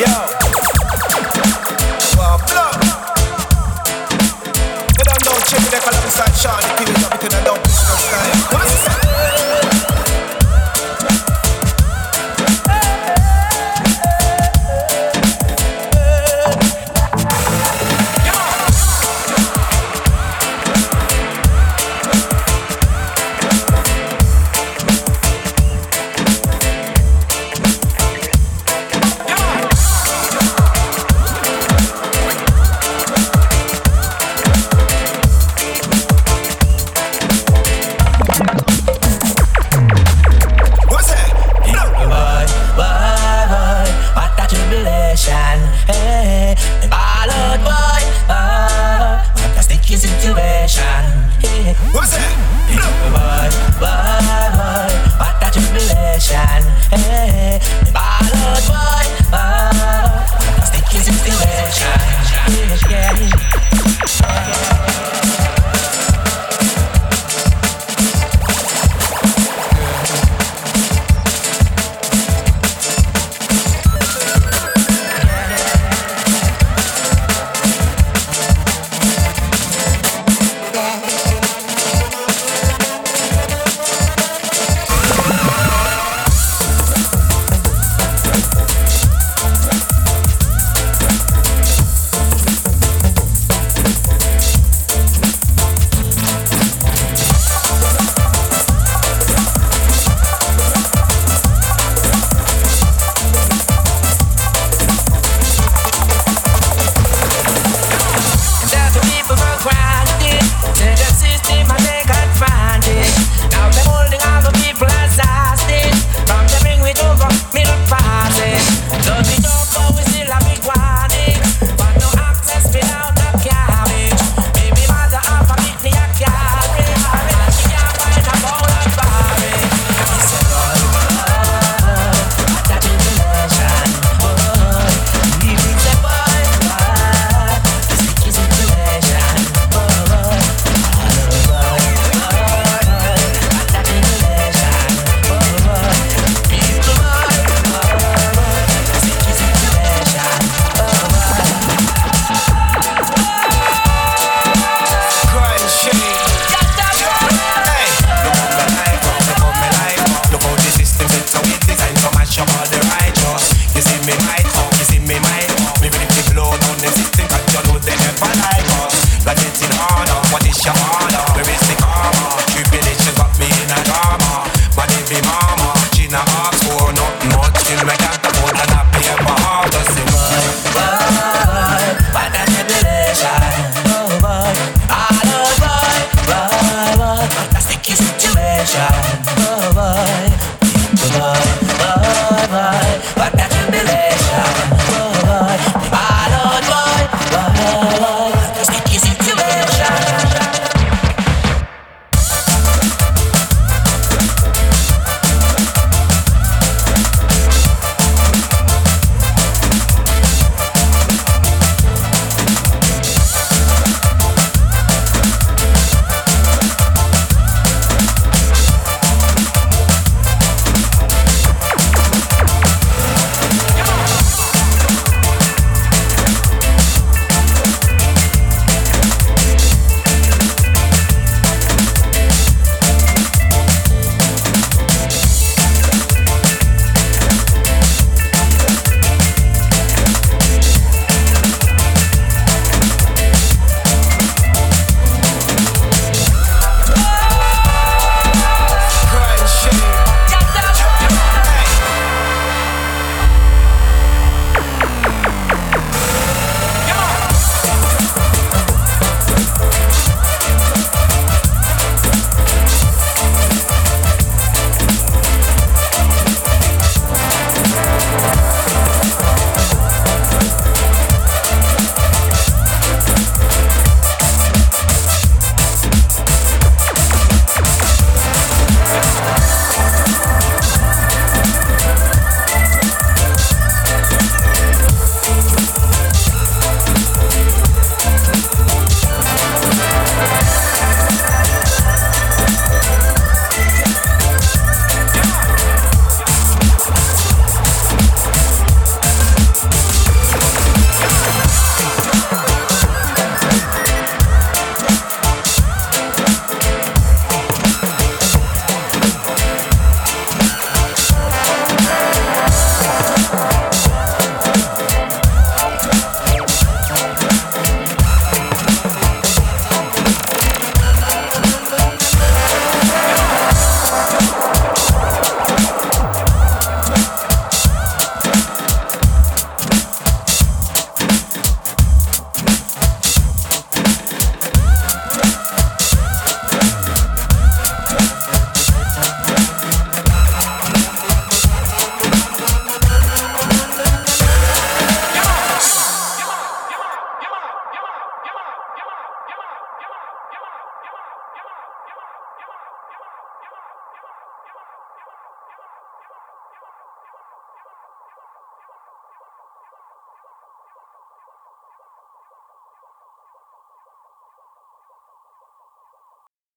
Yo. You don't know, check it out alongside Sean, the is up, in the.